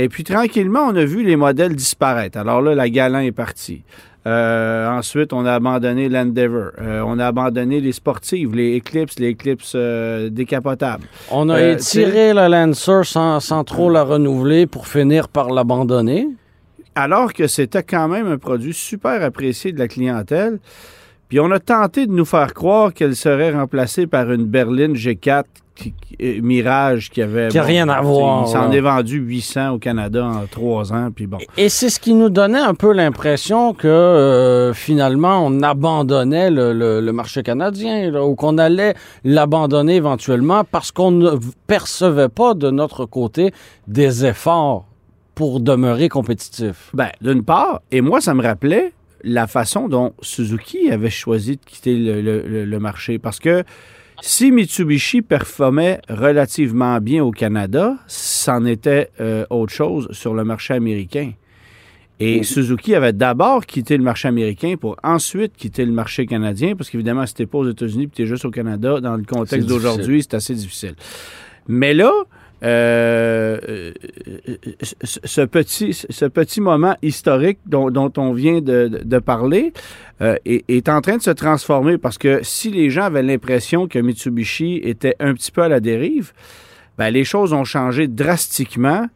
Et puis tranquillement, on a vu les modèles disparaître. Alors là, la Galant est partie. Euh, ensuite, on a abandonné l'Endeavour. Euh, on a abandonné les sportives, les Eclipse, les Eclipse euh, décapotables. On a Euh, étiré la Lancer sans, sans trop la renouveler pour finir par l'abandonner. alors que c'était quand même un produit super apprécié de la clientèle. Puis on a tenté de nous faire croire qu'elle serait remplacée par une berline G4 qui- qui- euh, Mirage qui avait... Qui a rien à voir, Il s'en est vendu 800 au Canada en trois ans, puis bon. Et c'est ce qui nous donnait un peu l'impression que euh, finalement on abandonnait le, le- le marché canadien là, ou qu'on allait l'abandonner éventuellement parce qu'on ne percevait pas de notre côté des efforts pour demeurer compétitif. Ben, d'une part, et moi, ça me rappelait la façon dont Suzuki avait choisi de quitter le, le- le- le marché. Parce que si Mitsubishi performait relativement bien au Canada, c'en était euh, autre chose sur le marché américain. Et Suzuki avait d'abord quitté le marché américain pour ensuite quitter le marché canadien, parce qu'évidemment, si t'es pas aux États-Unis puis tu es juste au Canada, dans le contexte d'aujourd'hui, c'est assez difficile. Mais là, euh, euh, ce, petit, ce petit moment historique dont, on vient de, parler euh, est, en train de se transformer parce que si les gens avaient l'impression que Mitsubishi était un petit peu à la dérive, ben, les choses ont changé drastiquement.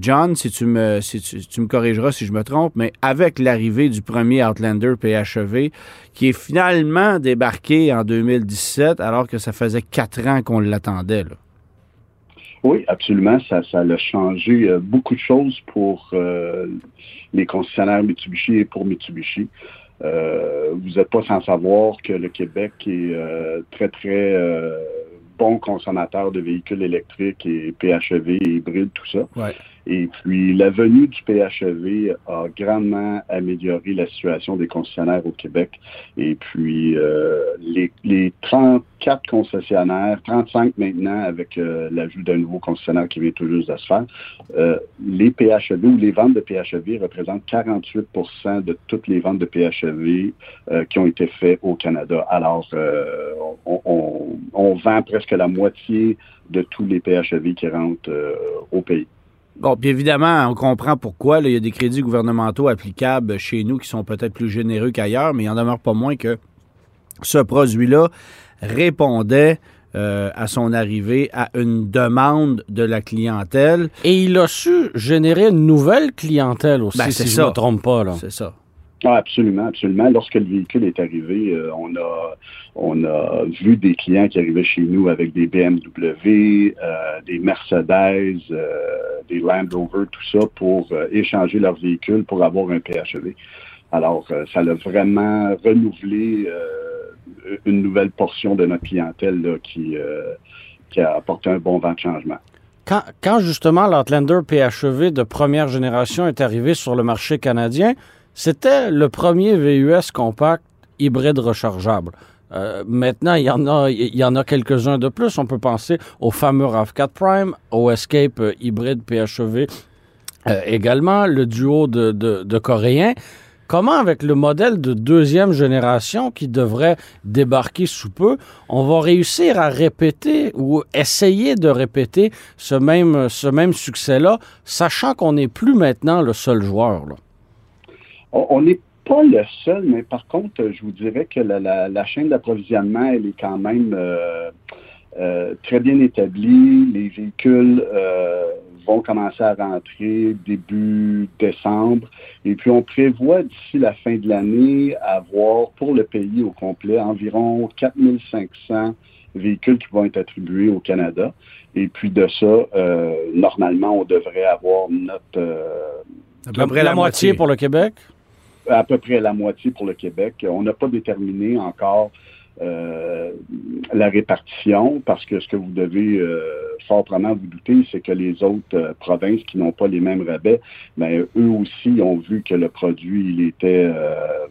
John, si tu, me, si tu, me corrigeras si je me trompe, mais avec l'arrivée du premier Outlander PHEV, qui est finalement débarqué en 2017, alors que ça faisait quatre ans qu'on l'attendait. Oui, absolument. Ça, ça a changé euh, beaucoup de choses pour euh, les concessionnaires Mitsubishi et pour Mitsubishi. Euh, vous n'êtes pas sans savoir que le Québec est très, très bon consommateur de véhicules électriques et PHEV hybrides, tout ça. Ouais. Et puis, la venue du PHEV a grandement amélioré la situation des concessionnaires au Québec. Et puis, euh, les, les 34 concessionnaires, 35 maintenant avec euh, l'ajout d'un nouveau concessionnaire qui vient tout juste de se faire, euh, les PHEV ou les ventes de PHEV représentent 48% de toutes les ventes de PHEV qui ont été faites au Canada. Alors, on, on, on, vend presque la moitié de tous les PHEV qui rentrent au pays. Bon, puis évidemment, on comprend pourquoi. il y a des crédits gouvernementaux applicables chez nous qui sont peut-être plus généreux qu'ailleurs, mais il en demeure pas moins que ce produit-là répondait euh, à son arrivée à une demande de la clientèle. Et il a su générer une nouvelle clientèle aussi, ben, si je ne me trompe pas. C'est ça. Ah, absolument, absolument. Lorsque le véhicule est arrivé, euh, on a on a vu des clients qui arrivaient chez nous avec des BMW, euh, des Mercedes, euh, des Land Rover, tout ça pour échanger leur véhicule pour avoir un PHEV. Alors, ça a vraiment renouvelé une nouvelle portion de notre clientèle qui, qui a apporté un bon vent de changement. Quand, quand justement l'Outlander PHEV de première génération est arrivé sur le marché canadien, c'était le premier VUS compact hybride rechargeable. Euh, maintenant, il y en a, il y en a quelques-uns de plus. On peut penser au fameux RAV4 Prime, au Escape euh, hybride PHEV euh, également, le duo de, de, Coréens. Comment, avec le modèle de deuxième génération qui devrait débarquer sous peu, on va réussir à répéter ou essayer de répéter ce même, ce même succès-là, sachant qu'on n'est plus maintenant le seul joueur? On n'est pas le seul, mais par contre, je vous dirais que la, chaîne d'approvisionnement, elle est quand même euh, euh, très bien établie. Les véhicules euh, vont commencer à rentrer début décembre. Et puis, on prévoit d'ici la fin de l'année avoir pour le pays au complet environ 4500 véhicules qui vont être attribués au Canada. Et puis de ça, normalement, on devrait avoir notre... à peu près la, moitié pour le Québec? À peu près la moitié pour le Québec. On n'a pas déterminé encore euh, la répartition parce que ce que vous devez euh, fortement vous douter, c'est que les autres euh, provinces qui n'ont pas les mêmes rabais, ben, eux aussi ont vu que le produit il était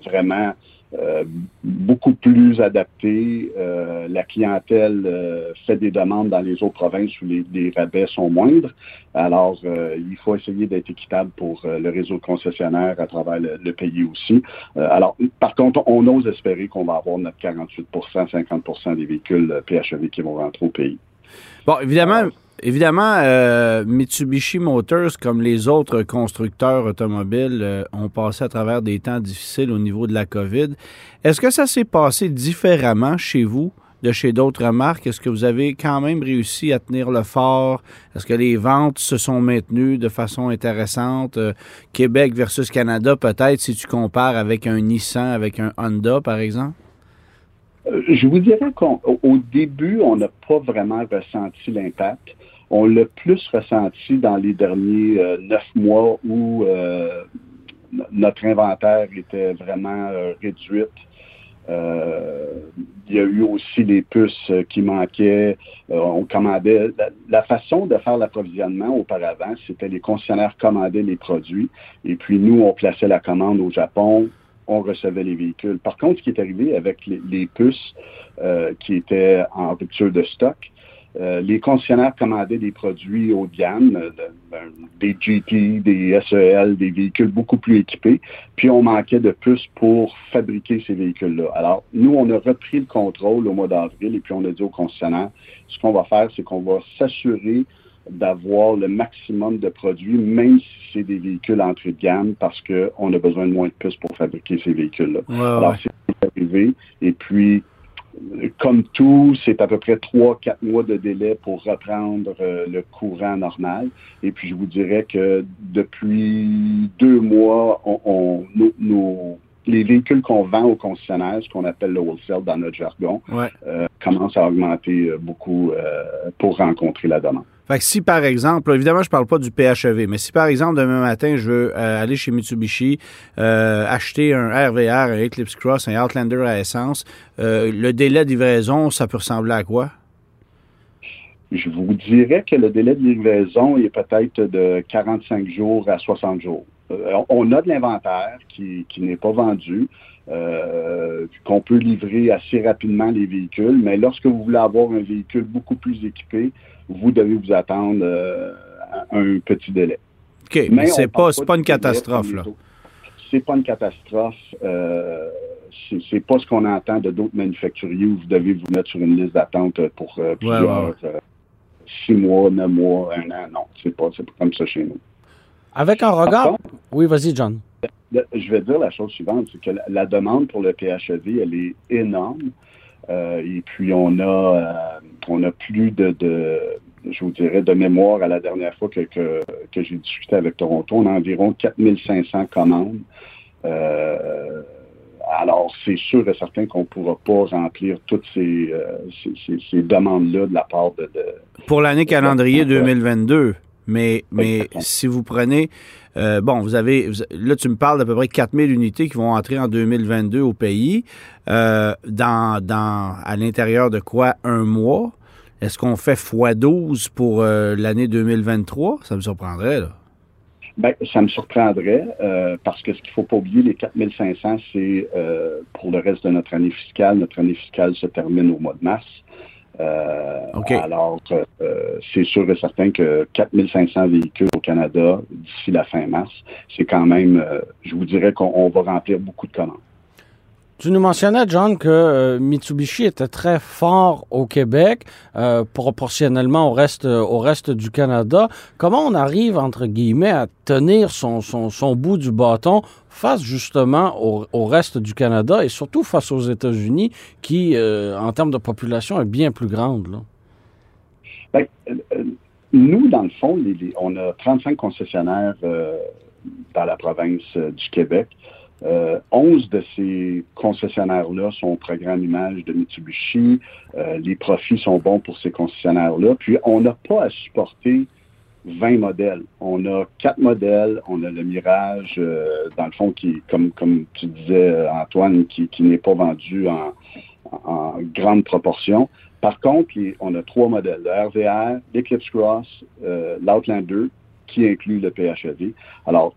vraiment euh, beaucoup plus adapté. Euh, la clientèle euh, fait des demandes dans les autres provinces où les, rabais sont moindres. Alors, il faut essayer d'être équitable pour le réseau concessionnaire à travers le, pays aussi. alors, par contre, on ose espérer qu'on va avoir notre 48% 50% des véhicules PHEV qui vont rentrer au pays. Bon, évidemment, Évidemment, euh, Mitsubishi Motors, comme les autres constructeurs automobiles, euh, ont passé à travers des temps difficiles au niveau de la COVID. Est-ce que ça s'est passé différemment chez vous de chez d'autres marques? Est-ce que vous avez quand même réussi à tenir le fort? Est-ce que les ventes se sont maintenues de façon intéressante? Euh, Québec versus Canada, peut-être, si tu compares avec un Nissan, avec un Honda, par exemple? Je vous dirais qu'au début, on n'a pas vraiment ressenti l'impact. On l'a plus ressenti dans les derniers euh, neuf mois où euh, notre inventaire était vraiment euh, réduit. il y a eu aussi les puces qui manquaient. on commandait. La, façon de faire l'approvisionnement auparavant, c'était les concessionnaires commandaient les produits et puis nous, on plaçait la commande au Japon, on recevait les véhicules. Par contre, ce qui est arrivé avec les, puces qui étaient en rupture de stock, euh, les concessionnaires commandaient des produits haut de gamme, euh, ben, des GT, des SEL, des véhicules beaucoup plus équipés, puis on manquait de puces pour fabriquer ces véhicules-là. Alors, nous, on a repris le contrôle au mois d'avril et puis on a dit aux concessionnaires, ce qu'on va faire, c'est qu'on va s'assurer d'avoir le maximum de produits, même si c'est des véhicules entrée de gamme, parce qu'on a besoin de moins de puces pour fabriquer ces véhicules-là. Alors, c'est arrivé. Et puis, comme tout, c'est à peu près trois, quatre mois de délai pour reprendre euh, le courant normal. Et puis, je vous dirais que depuis deux mois, on, nos, les véhicules qu'on vend aux concessionnaires, ce qu'on appelle le wholesale dans notre jargon, euh, commencent à augmenter euh, beaucoup pour rencontrer la demande. Fait que si, par exemple, évidemment, je parle pas du PHEV, mais si, par exemple, demain matin, je veux euh, aller chez Mitsubishi, euh, acheter un RVR, un Eclipse Cross, un Outlander à essence, euh, le délai de livraison, ça peut ressembler à quoi? Je vous dirais que le délai de livraison est peut-être de 45 jours à 60 jours. on a de l'inventaire qui, qui n'est pas vendu. qu'on peut livrer assez rapidement les véhicules, mais lorsque vous voulez avoir un véhicule beaucoup plus équipé, vous devez vous attendre euh, à un petit délai. OK, mais, c'est pas, pas une catastrophe, là. C'est pas une catastrophe. Euh, c'est pas ce qu'on entend de d'autres manufacturiers où vous devez vous mettre sur une liste d'attente pour euh, plusieurs euh, six mois, neuf mois, un an. Non, c'est pas, pas comme ça chez nous. Avec un regard. oui, vas-y, John. Je vais dire la chose suivante, c'est que la, demande pour le PHEV, elle est énorme. Euh, et puis, on a, euh, on a plus de, de, je vous dirais, de mémoire à la dernière fois que, que, que j'ai discuté avec Toronto. On a environ 4500 commandes. Euh, alors, c'est sûr et certain qu'on ne pourra pas remplir toutes ces, ces, ces, demandes-là de la part de... de Pour l'année calendrier 2022. Mais, mais si vous prenez, euh, bon, vous avez, là, tu me parles d'à peu près 4000 unités qui vont entrer en 2022 au pays, euh, dans, à l'intérieur de quoi, un mois? Est-ce qu'on fait x12 pour euh, l'année 2023? Ça me surprendrait, là. Bien, ça me surprendrait parce que ce qu'il faut pas oublier, les 4500, c'est pour le reste de notre année fiscale. Notre année fiscale se termine au mois de mars. Euh, alors, euh, c'est sûr et certain que 4500 véhicules au Canada d'ici la fin mars, c'est quand même, euh, je vous dirais qu'on va remplir beaucoup de commandes. Tu nous mentionnais, John, que euh, Mitsubishi était très fort au Québec, euh, proportionnellement au reste, au reste du Canada. Comment on arrive, entre guillemets, à tenir son, son, son bout du bâton face justement au, au, reste du Canada et surtout face aux États-Unis, qui, euh, en termes de population, est bien plus grande? Là? Ben, nous, dans le fond, on a 35 concessionnaires dans la province du Québec. Euh, 11 de ces concessionnaires-là sont au programme image de Mitsubishi. Euh, les profits sont bons pour ces concessionnaires-là. Puis, on n'a pas à supporter 20 modèles. On a quatre modèles. On a le Mirage, euh, dans le fond, qui, comme, tu disais, Antoine, qui, n'est pas vendu en, en, grande proportion. Par contre, on a trois modèles, le RVR, l'Eclipse Cross, euh, l'Outlander, qui inclut le PHEV. Alors,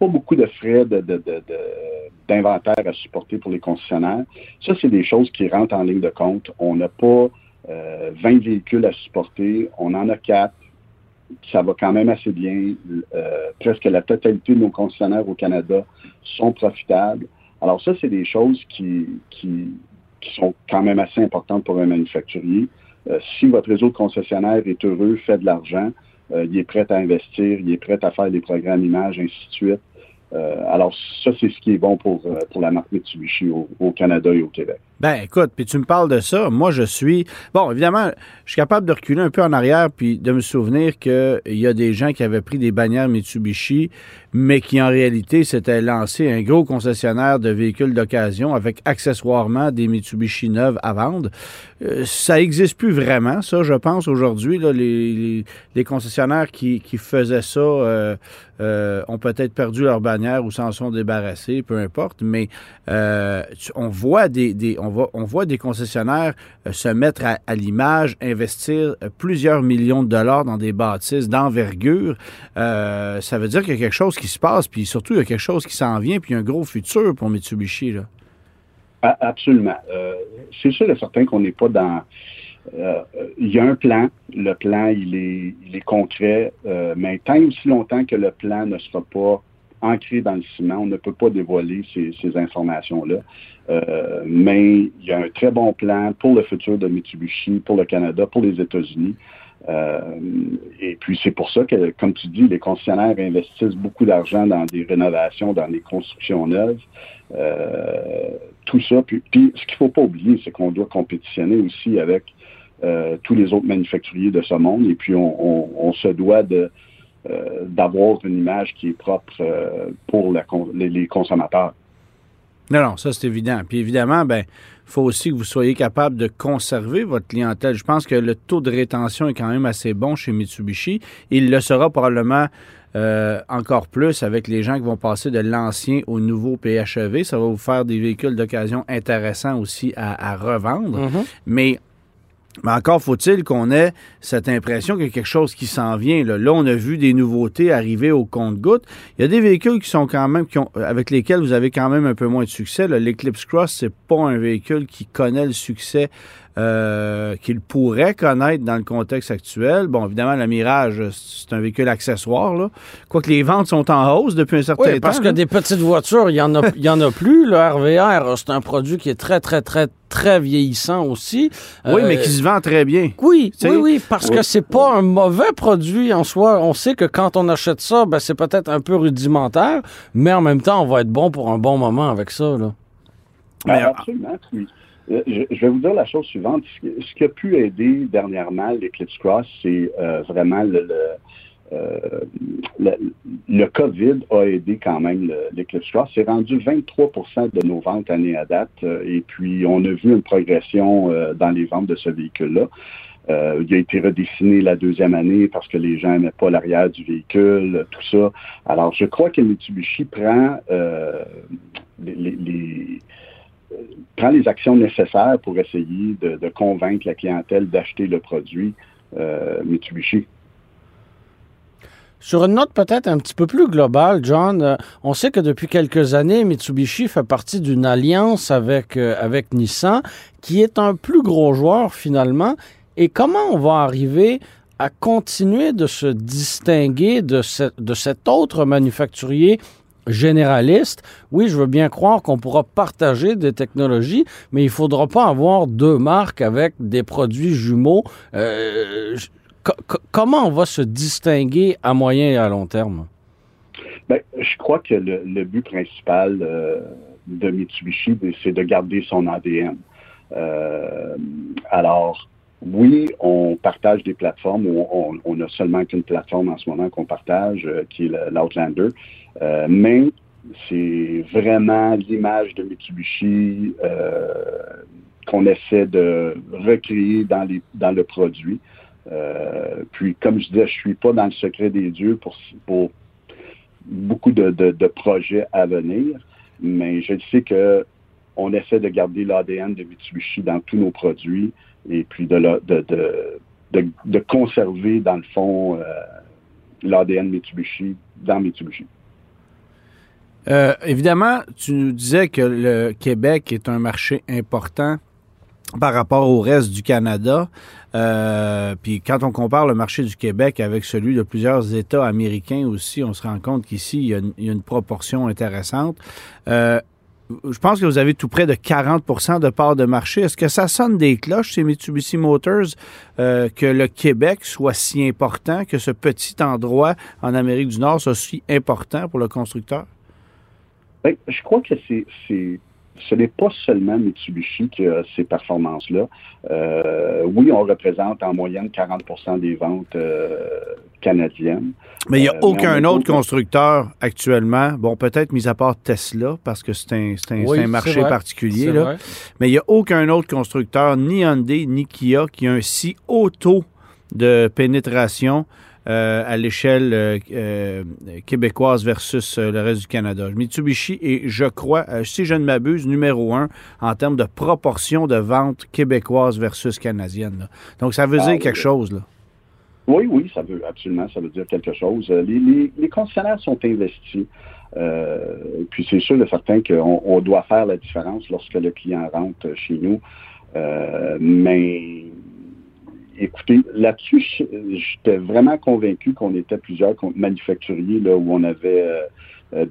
pas beaucoup de frais d'inventaire de, de, à supporter pour les concessionnaires. Ça, c'est des choses qui rentrent en ligne de compte. On n'a pas euh, 20 véhicules à supporter. On en a quatre. Ça va quand même assez bien. Euh, presque la totalité de nos concessionnaires au Canada sont profitables. Alors ça, c'est des choses qui, qui, sont quand même assez importantes pour un manufacturier. Euh, si votre réseau de concessionnaires est heureux, fait de l'argent, euh, il est prêt à investir, il est prêt à faire des programmes images, ainsi de suite. Euh, alors, ça, c'est ce qui est bon pour, euh, pour la marque Mitsubishi au, au Canada et au Québec. Ben, écoute, puis tu me parles de ça. Moi, je suis. Bon, évidemment, je suis capable de reculer un peu en arrière puis de me souvenir qu'il y a des gens qui avaient pris des bannières Mitsubishi, mais qui en réalité s'étaient lancé un gros concessionnaire de véhicules d'occasion avec accessoirement des Mitsubishi neuves à vendre. Euh, ça n'existe plus vraiment, ça, je pense, aujourd'hui. Les, concessionnaires qui, faisaient ça euh, euh, ont peut-être perdu leur bannière ou s'en sont débarrassés, peu importe, mais on voit des, voit des concessionnaires euh, se mettre à, l'image, investir euh, plusieurs millions de dollars dans des bâtisses d'envergure. Euh, ça veut dire qu'il y a quelque chose qui se passe, puis surtout, il y a quelque chose qui s'en vient, puis il y a un gros futur pour Mitsubishi. Là. Absolument. c'est sûr et certain qu'on n'est pas dans il y a un plan. Le plan, il est, concret, mais tant aussi longtemps que le plan ne sera pas ancré dans le ciment, on ne peut pas dévoiler ces, informations-là. mais il y a un très bon plan pour le futur de Mitsubishi, pour le Canada, pour les États-Unis. Euh, et puis c'est pour ça que, comme tu dis, les concessionnaires investissent beaucoup d'argent dans des rénovations, dans des constructions neuves. Euh, tout ça. Puis, ce qu'il faut pas oublier, c'est qu'on doit compétitionner aussi avec euh, tous les autres manufacturiers de ce monde. Et puis on se doit de d'avoir une image qui est propre pour la, les, les consommateurs. Non, non, ça c'est évident. Puis évidemment, ben, il faut aussi que vous soyez capable de conserver votre clientèle. Je pense que le taux de rétention est quand même assez bon chez Mitsubishi. Il le sera probablement euh, encore plus avec les gens qui vont passer de l'ancien au nouveau PHEV. Ça va vous faire des véhicules d'occasion intéressants aussi à, à revendre. Mm-hmm. Mais mais encore faut-il qu'on ait cette impression qu'il y a quelque chose qui s'en vient. Là. là. on a vu des nouveautés arriver au compte-goutte. Il y a des véhicules qui sont quand même, ont, avec lesquels vous avez quand même un peu moins de succès. L'Eclipse Cross, c'est pas un véhicule qui connaît le succès euh, qu'il pourrait connaître dans le contexte actuel. Bon, évidemment, le Mirage, c'est un véhicule accessoire. Là. Quoique les ventes sont en hausse depuis un certain oui, temps. parce que des petites voitures, il n'y en, a, y en a plus. Le RVR, c'est un produit qui est très, très, très, très vieillissant aussi. Oui, euh, mais qui se vend très bien. Oui, oui, oui, parce oui. que c'est pas un mauvais produit en soi. On sait que quand on achète ça, ben, c'est peut-être un peu rudimentaire, mais en même temps, on va être bon pour un bon moment avec ça. Là. Ben, absolument, oui. Euh, je, vais vous dire la chose suivante. Ce qui a pu aider dernièrement l'Eclipse Cross, c'est euh, vraiment le, le, euh, le, le, COVID a aidé quand même l'Eclipse Cross. C'est rendu 23% de nos ventes année à date. et puis, on a vu une progression dans les ventes de ce véhicule-là. Euh, il a été redessiné la deuxième année parce que les gens n'aimaient pas l'arrière du véhicule, tout ça. Alors, je crois que Mitsubishi prend euh, les, les, prend les actions nécessaires pour essayer de, convaincre la clientèle d'acheter le produit euh, Mitsubishi. Sur une note peut-être un petit peu plus globale, John, euh, on sait que depuis quelques années, Mitsubishi fait partie d'une alliance avec, euh, avec Nissan, qui est un plus gros joueur finalement. Et comment on va arriver à continuer de se distinguer de, de cet autre manufacturier généraliste, oui, je veux bien croire qu'on pourra partager des technologies, mais il ne faudra pas avoir deux marques avec des produits jumeaux. Euh, comment on va se distinguer à moyen et à long terme? Bien, je crois que le, but principal euh, de Mitsubishi, c'est de garder son ADN. Euh, alors, oui, on partage des plateformes. On, on, a seulement qu'une plateforme en ce moment qu'on partage, qui est l'Outlander. Euh, mais c'est vraiment l'image de Mitsubishi euh, qu'on essaie de recréer dans, le produit. Euh, puis, comme je disais, je suis pas dans le secret des dieux pour, beaucoup de, projets à venir, mais je sais que on essaie de garder l'ADN de Mitsubishi dans tous nos produits et puis de, conserver, dans le fond, euh, l'ADN Mitsubishi dans Mitsubishi. Euh, évidemment, tu nous disais que le Québec est un marché important par rapport au reste du Canada. Euh, puis quand on compare le marché du Québec avec celui de plusieurs États américains aussi, on se rend compte qu'ici, il, y a une proportion intéressante. Euh, je pense que vous avez tout près de 40% de part de marché. Est-ce que ça sonne des cloches chez Mitsubishi Motors que le Québec soit si important, que ce petit endroit en Amérique du Nord soit si important pour le constructeur? Bien, je crois que c'est, c'est, ce n'est pas seulement Mitsubishi qui a ces performances-là. Euh, oui, on représente en moyenne 40% des ventes euh, canadiennes. Mais il n'y a euh, aucun autre constructeur actuellement, bon, peut-être mis à part Tesla, parce que c'est un, c'est un, oui, c'est un marché vrai. particulier, là, vrai. mais il n'y a aucun autre constructeur, ni Hyundai, ni Kia, qui a un si haut taux de pénétration euh, à l'échelle euh, euh, québécoise versus le reste du Canada. Mitsubishi est, je crois, si je ne m'abuse, numéro un en termes de proportion de ventes québécoises versus canadiennes. Donc, ça veut ah, dire quelque chose. Là. Oui, oui, ça veut absolument, ça veut dire quelque chose. Les, les, les concessionnaires sont investis. Euh, puis c'est sûr de certain qu'on on doit faire la différence lorsque le client rentre chez nous. Euh, mais écoutez, là-dessus, j'étais vraiment convaincu qu'on était plusieurs manufacturiers là, où on avait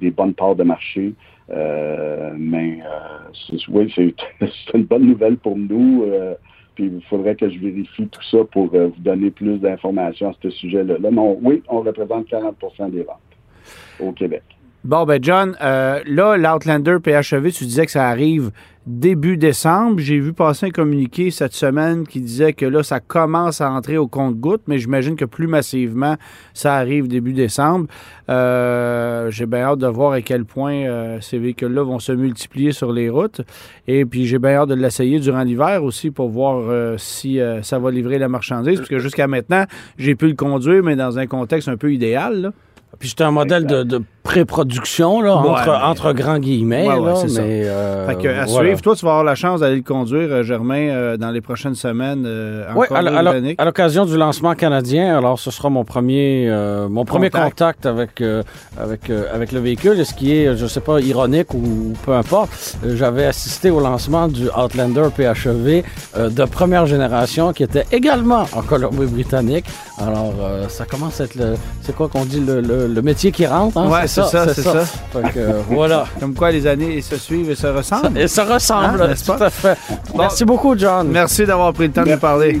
des bonnes parts de marché. mais oui, c'est une bonne nouvelle pour nous. puis il faudrait que je vérifie tout ça pour vous donner plus d'informations à ce sujet-là. Là, non, oui, on représente 40% des ventes au Québec. Bon, ben John, euh, là, l'Outlander PHEV, tu disais que ça arrive début décembre. J'ai vu passer un communiqué cette semaine qui disait que là, ça commence à entrer au compte-goutte, mais j'imagine que plus massivement, ça arrive début décembre. Euh, j'ai bien hâte de voir à quel point euh, ces véhicules-là vont se multiplier sur les routes. Et puis, j'ai bien hâte de l'essayer durant l'hiver aussi pour voir si ça va livrer la marchandise, parce jusqu'à maintenant, j'ai pu le conduire, mais dans un contexte un peu idéal. Puis c'est un modèle de, pré-production, là, entre, grands guillemets. c'est mais, euh, fait que, à suivre, toi, tu vas avoir la chance d'aller le conduire, euh, Germain, euh, dans les prochaines semaines. oui, à l'occasion du lancement canadien. Alors, ce sera mon premier, mon premier contact avec, avec, avec le véhicule. Et ce qui est, je ne sais pas, ironique ou, peu importe, j'avais assisté au lancement du Outlander PHEV de première génération qui était également en Colombie-Britannique. Alors, ça commence à être le. C'est quoi qu'on dit, le, le, métier qui rentre, hein? c'est ça, c'est ça. Euh, voilà. Comme quoi les années se suivent et se ressemblent. et se ressemblent, hein, tout à fait. Merci beaucoup, John. Merci d'avoir pris le temps de nous parler.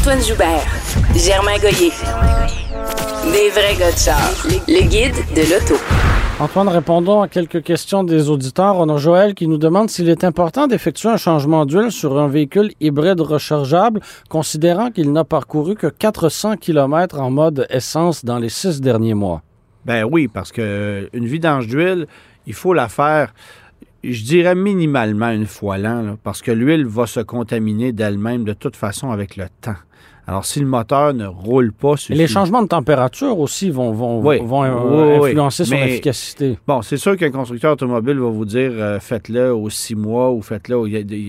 Antoine Joubert, Germain Goyer. Des vrais gars de char. Le guide de l'auto. Antoine, répondons à quelques questions des auditeurs. On a Joël qui nous demande s'il est important d'effectuer un changement d'huile sur un véhicule hybride rechargeable, considérant qu'il n'a parcouru que 400 km en mode essence dans les six derniers mois. Ben oui, parce que une vidange d'huile, il faut la faire je dirais minimalement une fois l'an, parce que l'huile va se contaminer d'elle-même de toute façon avec le temps. Alors, si le moteur ne roule pas... les changements de température aussi vont, vont, vont euh, influencer son efficacité. Bon, c'est sûr qu'un constructeur automobile va vous dire euh, faites-le aux six mois ou faites-le... Au...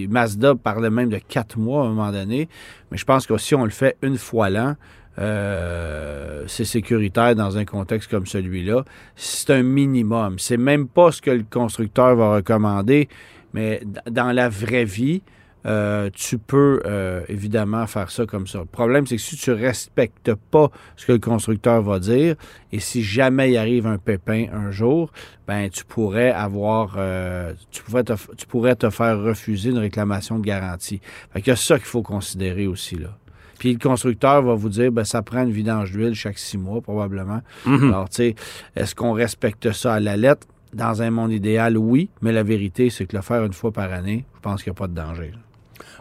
Mazda parlait même de quatre mois à un moment donné. Mais je pense que si on le fait une fois l'an, euh, c'est sécuritaire dans un contexte comme celui-là. C'est un minimum. C'est même pas ce que le constructeur va recommander, mais dans la vraie vie, euh, tu peux euh, évidemment faire ça comme ça. Le problème, c'est que si tu respectes pas ce que le constructeur va dire, et si jamais il arrive un pépin un jour, ben tu pourrais avoir, tu, pourrais te, tu pourrais te faire refuser une réclamation de garantie. Fait a ça qu'il faut considérer aussi là. Puis le constructeur va vous dire, ben, ça prend une vidange d'huile chaque six mois, probablement. Mhm. Alors, tu sais, est-ce qu'on respecte ça à la lettre? Dans un monde idéal, oui, mais la vérité, c'est que le faire une fois par année, je pense qu'il n'y a pas de danger.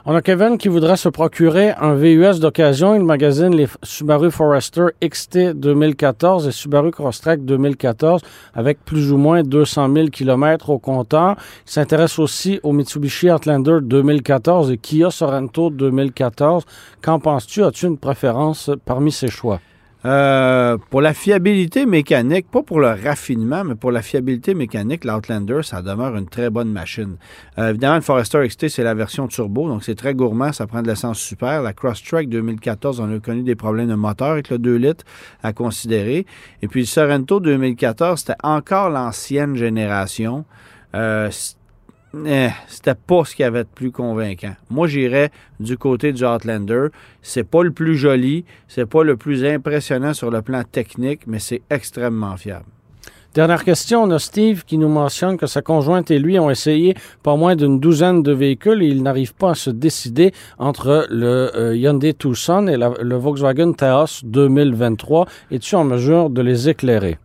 On a Kevin qui voudrait se procurer un VUS d'occasion. Il magasine les Subaru Forester XT 2014 et Subaru Crosstrek 2014 avec plus ou moins 200 000 km au compteur. Il s'intéresse aussi au Mitsubishi Outlander 2014 et Kia Sorento 2014. Qu'en penses-tu? As-tu une préférence parmi ces choix? Euh, pour la fiabilité mécanique, pas pour le raffinement, mais pour la fiabilité mécanique, l'Outlander, ça demeure une très bonne machine. Euh, évidemment, le Forester XT, c'est la version turbo, donc c'est très gourmand, ça prend de l'essence super. La Crosstrek 2014, on a connu des problèmes de moteur avec le 2 litres à considérer. Et puis le Sorento 2014, c'était encore l'ancienne génération. Euh, eh, c'était pas ce qui avait de plus convaincant. Moi, j'irais du côté du Outlander. C'est pas le plus joli, c'est pas le plus impressionnant sur le plan technique, mais c'est extrêmement fiable. Dernière question, on a Steve qui nous mentionne que sa conjointe et lui ont essayé pas moins d'une douzaine de véhicules et ils n'arrivent pas à se décider entre le euh, Hyundai Tucson et le Volkswagen Taos 2023. Es-tu en mesure de les éclairer?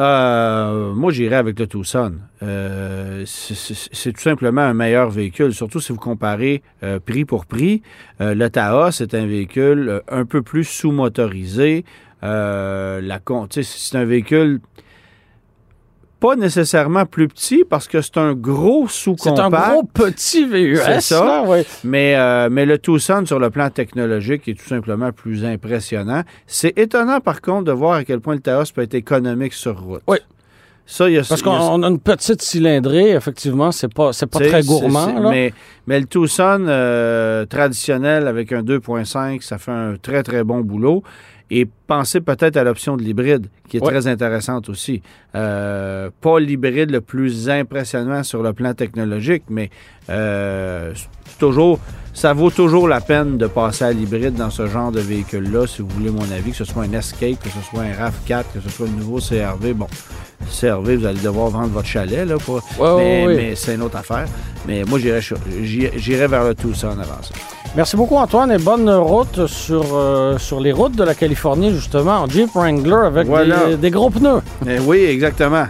Euh, moi, j'irais avec le Tucson. Euh, c'est tout simplement un meilleur véhicule, surtout si vous comparez euh, prix pour prix. le Taos est un véhicule un peu plus sous-motorisé, Euh, c'est un véhicule pas nécessairement plus petit parce que c'est un gros C'est un sous-compact. gros petit VUS. C'est ça. là. Mais, euh, mais le Tucson, sur le plan technologique, est tout simplement plus impressionnant. C'est étonnant, par contre, de voir à quel point le Taos peut être économique sur route. Oui. Ça, il y a Parce a- qu'on a une petite cylindrée, effectivement, c'est pas, c'est pas très gourmand. là. Mais, mais le Tucson euh, traditionnel avec un 2.5, ça fait un très, très bon boulot. Et pensez peut-être à l'option de l'hybride, qui est Ouais. très intéressante aussi. Euh, pas l'hybride le plus impressionnant sur le plan technologique, mais euh, toujours, ça vaut toujours la peine de passer à l'hybride dans ce genre de véhicule-là, si vous voulez mon avis, que ce soit un Escape, que ce soit un RAV4, que ce soit le nouveau CRV. Bon, CRV, vous allez devoir vendre votre chalet, là, pour, Ouais, mais, ouais, mais c'est une autre affaire. Mais moi, j'irais vers le avant ça. Merci beaucoup, Antoine, et bonne route sur, euh, sur les routes de la Californie, justement, en Jeep Wrangler avec Voilà. des, des gros pneus. Eh oui, exactement.